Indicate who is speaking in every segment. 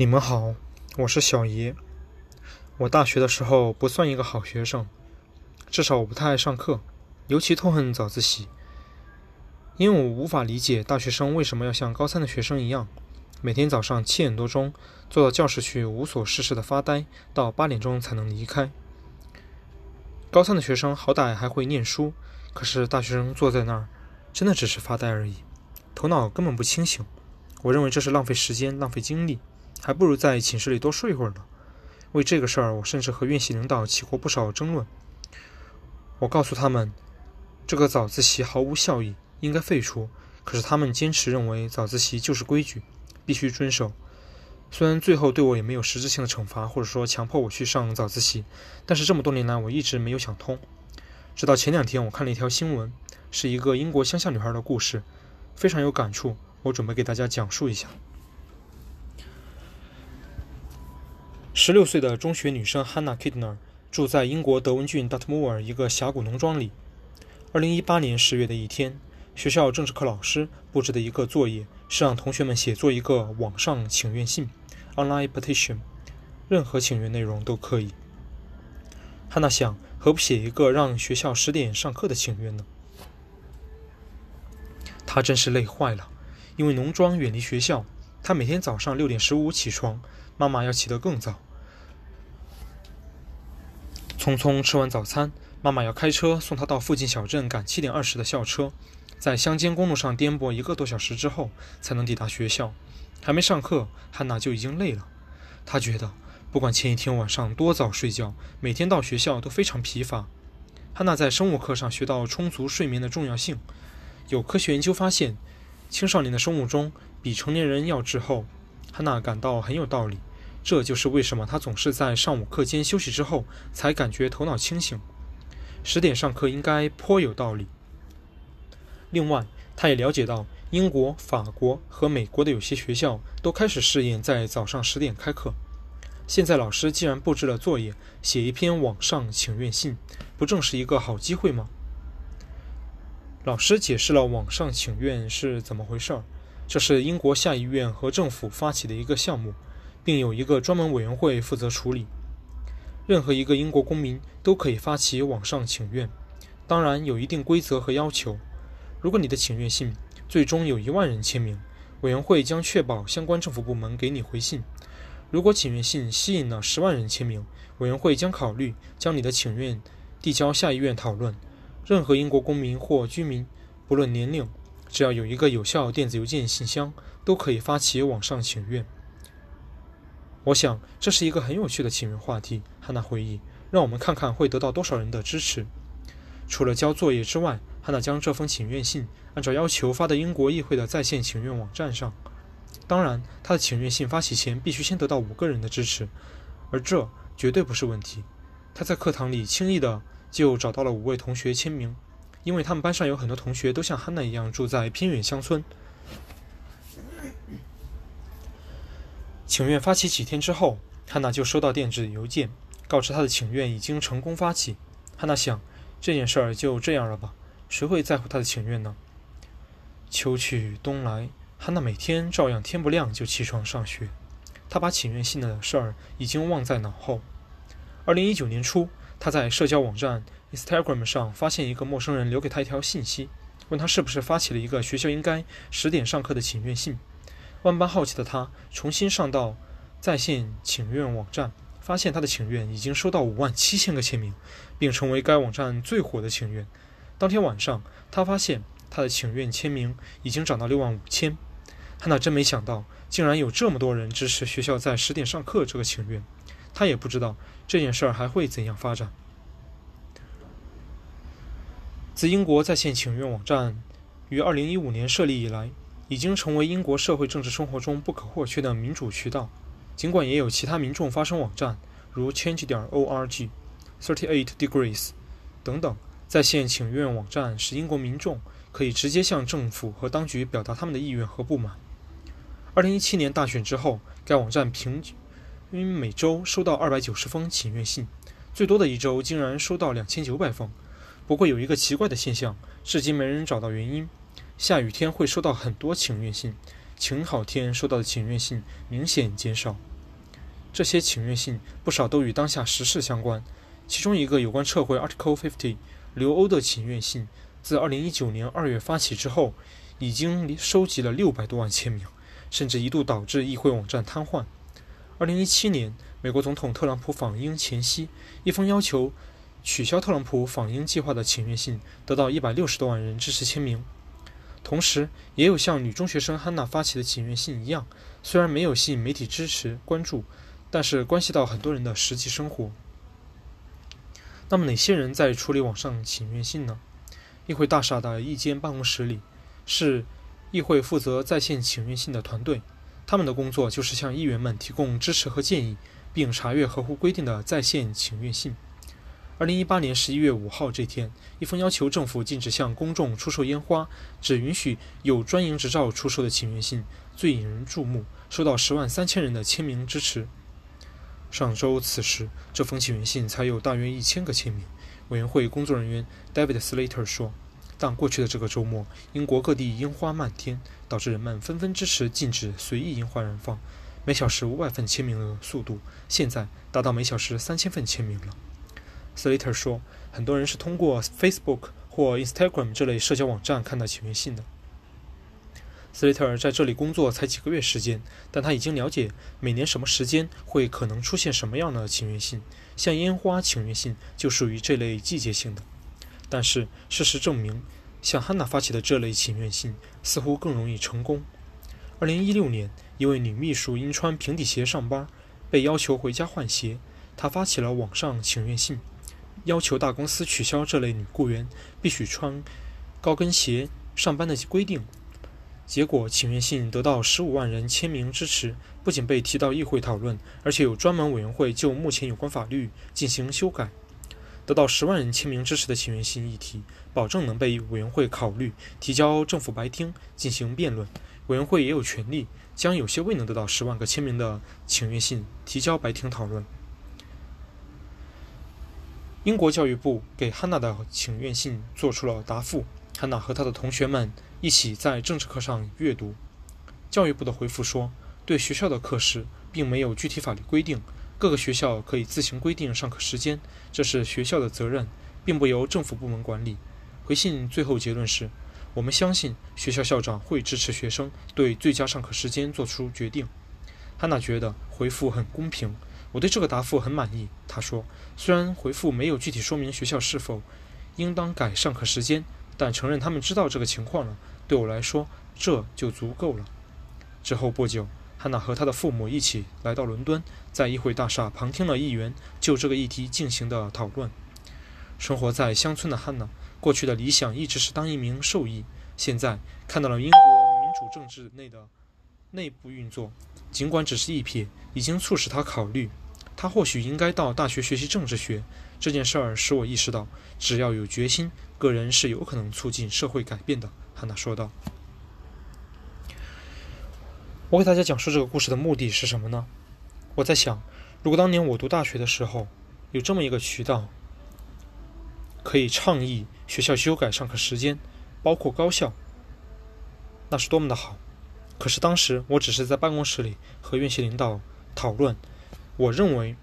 Speaker 1: 你们好，我是小爷。我大学的时候不算一个好学生，至少我不太爱上课，尤其痛恨早自习。因为我无法理解大学生为什么要像高三的学生一样，每天早上七点多钟坐到教室去无所事事的发呆，到八点钟才能离开。高三的学生好歹还会念书，可是大学生坐在那儿，真的只是发呆而已，头脑根本不清醒。我认为这是浪费时间、浪费精力。还不如在寝室里多睡一会儿呢。为这个事儿，我甚至和院系领导起过不少争论。我告诉他们，这个早自习毫无效益，应该废除。可是他们坚持认为早自习就是规矩，必须遵守。虽然最后对我也没有实质性的惩罚，或者说强迫我去上早自习，但是这么多年来，我一直没有想通。直到前两天，我看了一条新闻，是一个英国乡下女孩的故事，非常有感触。我准备给大家讲述一下。十六岁的中学女生 Hannah Kidner 住在英国德文郡 dotmoor 一个峡谷农庄里。二零一八年十月的一天，学校政治课老师布置的一个作业是让同学们写作一个网上请愿信 （online petition），任何请愿内容都可以。hanna 想，何不写一个让学校十点上课的请愿呢？她真是累坏了，因为农庄远离学校，她每天早上六点十五起床，妈妈要起得更早。匆匆吃完早餐，妈妈要开车送她到附近小镇赶七点二十的校车，在乡间公路上颠簸一个多小时之后，才能抵达学校。还没上课，汉娜就已经累了。她觉得，不管前一天晚上多早睡觉，每天到学校都非常疲乏。汉娜在生物课上学到充足睡眠的重要性。有科学研究发现，青少年的生物钟比成年人要滞后。汉娜感到很有道理。这就是为什么他总是在上午课间休息之后才感觉头脑清醒。十点上课应该颇有道理。另外，他也了解到英国、法国和美国的有些学校都开始试验在早上十点开课。现在老师既然布置了作业，写一篇网上请愿信，不正是一个好机会吗？老师解释了网上请愿是怎么回事儿。这是英国下议院和政府发起的一个项目。并有一个专门委员会负责处理。任何一个英国公民都可以发起网上请愿，当然有一定规则和要求。如果你的请愿信最终有一万人签名，委员会将确保相关政府部门给你回信。如果请愿信吸引了十万人签名，委员会将考虑将你的请愿递交下议院讨论。任何英国公民或居民，不论年龄，只要有一个有效电子邮件信箱，都可以发起网上请愿。我想这是一个很有趣的请愿话题。汉娜回忆：“让我们看看会得到多少人的支持。”除了交作业之外，汉娜将这封请愿信按照要求发到英国议会的在线请愿网站上。当然，他的请愿信发起前必须先得到五个人的支持，而这绝对不是问题。他在课堂里轻易的就找到了五位同学签名，因为他们班上有很多同学都像汉娜一样住在偏远乡村。请愿发起几天之后，汉娜就收到电子邮件，告知她的请愿已经成功发起。汉娜想，这件事儿就这样了吧，谁会在乎她的请愿呢？秋去冬来，汉娜每天照样天不亮就起床上学。她把请愿信的事儿已经忘在脑后。二零一九年初，她在社交网站 Instagram 上发现一个陌生人留给她一条信息，问她是不是发起了一个学校应该十点上课的请愿信。万般好奇的他重新上到在线请愿网站，发现他的请愿已经收到五万七千个签名，并成为该网站最火的请愿。当天晚上，他发现他的请愿签名已经涨到六万五千。汉娜真没想到，竟然有这么多人支持学校在十点上课这个请愿。他也不知道这件事儿还会怎样发展。自英国在线请愿网站于二零一五年设立以来。已经成为英国社会政治生活中不可或缺的民主渠道。尽管也有其他民众发声网站，如 Change 点 org、Thirty Eight Degrees 等等，在线请愿网站使英国民众可以直接向政府和当局表达他们的意愿和不满。二零一七年大选之后，该网站平均每周收到二百九十封请愿信，最多的一周竟然收到两千九百封。不过有一个奇怪的现象，至今没人找到原因。下雨天会收到很多请愿信，晴好天收到的请愿信明显减少。这些请愿信不少都与当下时事相关。其中一个有关撤回 Article 50留欧的请愿信，自2019年2月发起之后，已经收集了600多万签名，甚至一度导致议会网站瘫痪。2017年，美国总统特朗普访英前夕，一封要求取消特朗普访英计划的请愿信得到160多万人支持签名。同时，也有像女中学生汉娜发起的请愿信一样，虽然没有吸引媒体支持关注，但是关系到很多人的实际生活。那么哪些人在处理网上请愿信呢？议会大厦的一间办公室里，是议会负责在线请愿信的团队。他们的工作就是向议员们提供支持和建议，并查阅合乎规定的在线请愿信。二零一八年十一月五号这天，一封要求政府禁止向公众出售烟花，只允许有专营执照出售的请愿信最引人注目，收到十万三千人的签名支持。上周此时，这封请愿信才有大约一千个签名。委员会工作人员 David Slater 说：“但过去的这个周末，英国各地烟花漫天，导致人们纷纷支持禁止随意烟花燃放。每小时五百份签名的速度，现在达到每小时三千份签名了。” Slater 说：“很多人是通过 Facebook 或 Instagram 这类社交网站看到请愿信的。”斯雷特尔在这里工作才几个月时间，但他已经了解每年什么时间会可能出现什么样的请愿信。像烟花请愿信就属于这类季节性的。但是事实证明，像 hanna 发起的这类请愿信似乎更容易成功。2016年，一位女秘书因穿平底鞋上班，被要求回家换鞋。她发起了网上请愿信，要求大公司取消这类女雇员必须穿高跟鞋上班的规定。结果，请愿信得到十五万人签名支持，不仅被提到议会讨论，而且有专门委员会就目前有关法律进行修改。得到十万人签名支持的请愿信议题，保证能被委员会考虑提交政府白厅进行辩论。委员会也有权利将有些未能得到十万个签名的请愿信提交白厅讨论。英国教育部给汉娜的请愿信做出了答复。汉娜和她的同学们。一起在政治课上阅读。教育部的回复说，对学校的课时并没有具体法律规定，各个学校可以自行规定上课时间，这是学校的责任，并不由政府部门管理。回信最后结论是：我们相信学校校长会支持学生对最佳上课时间做出决定。汉娜觉得回复很公平，我对这个答复很满意。他说，虽然回复没有具体说明学校是否应当改上课时间，但承认他们知道这个情况了。对我来说，这就足够了。之后不久，汉娜和她的父母一起来到伦敦，在议会大厦旁听了议员就这个议题进行的讨论。生活在乡村的汉娜，过去的理想一直是当一名兽医，现在看到了英国民主政治内的内部运作，尽管只是一瞥，已经促使他考虑，他或许应该到大学学习政治学。这件事儿使我意识到，只要有决心，个人是有可能促进社会改变的。汉娜说道：“我给大家讲述这个故事的目的是什么呢？我在想，如果当年我读大学的时候有这么一个渠道，可以倡议学校修改上课时间，包括高校，那是多么的好。可是当时我只是在办公室里和院系领导讨论，我认为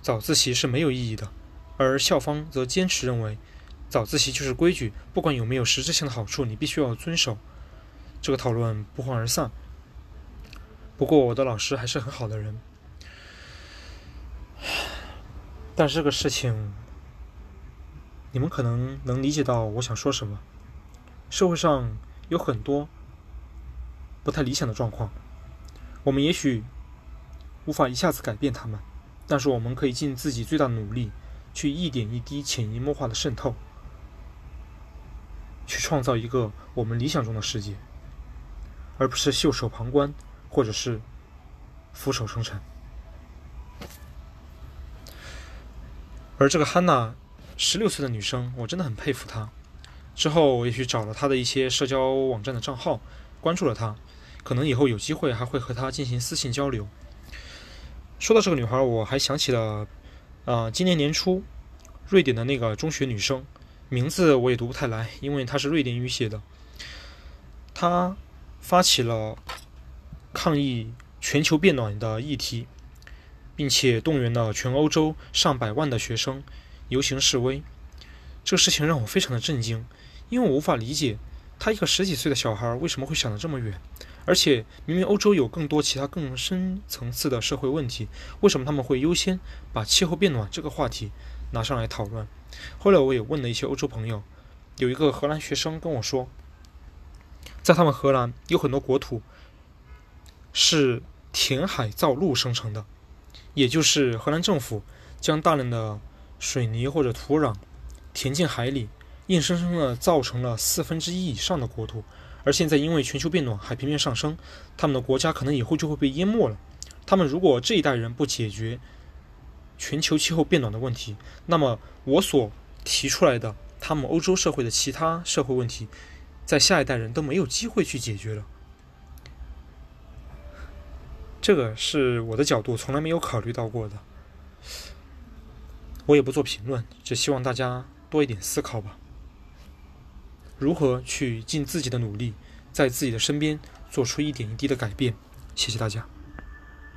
Speaker 1: 早自习是没有意义的，而校方则坚持认为。”早自习就是规矩，不管有没有实质性的好处，你必须要遵守。这个讨论不欢而散。不过我的老师还是很好的人。但是这个事情，你们可能能理解到我想说什么。社会上有很多不太理想的状况，我们也许无法一下子改变他们，但是我们可以尽自己最大的努力，去一点一滴潜移默化的渗透。去创造一个我们理想中的世界，而不是袖手旁观，或者是俯首称臣。而这个汉娜，十六岁的女生，我真的很佩服她。之后我也去找了她的一些社交网站的账号，关注了她，可能以后有机会还会和她进行私信交流。说到这个女孩，我还想起了，啊，今年年初，瑞典的那个中学女生。名字我也读不太来，因为她是瑞典语写的。她发起了抗议全球变暖的议题，并且动员了全欧洲上百万的学生游行示威。这个事情让我非常的震惊，因为我无法理解她一个十几岁的小孩为什么会想得这么远，而且明明欧洲有更多其他更深层次的社会问题，为什么他们会优先把气候变暖这个话题拿上来讨论？后来我也问了一些欧洲朋友，有一个荷兰学生跟我说，在他们荷兰有很多国土是填海造陆生成的，也就是荷兰政府将大量的水泥或者土壤。填进海里，硬生生的造成了四分之一以上的国土。而现在因为全球变暖，海平面上升，他们的国家可能以后就会被淹没了。他们如果这一代人不解决全球气候变暖的问题，那么我所提出来的他们欧洲社会的其他社会问题，在下一代人都没有机会去解决了。这个是我的角度，从来没有考虑到过的。我也不做评论，只希望大家。多一点思考吧，如何去尽自己的努力，在自己的身边做出一点一滴的改变？谢谢大家。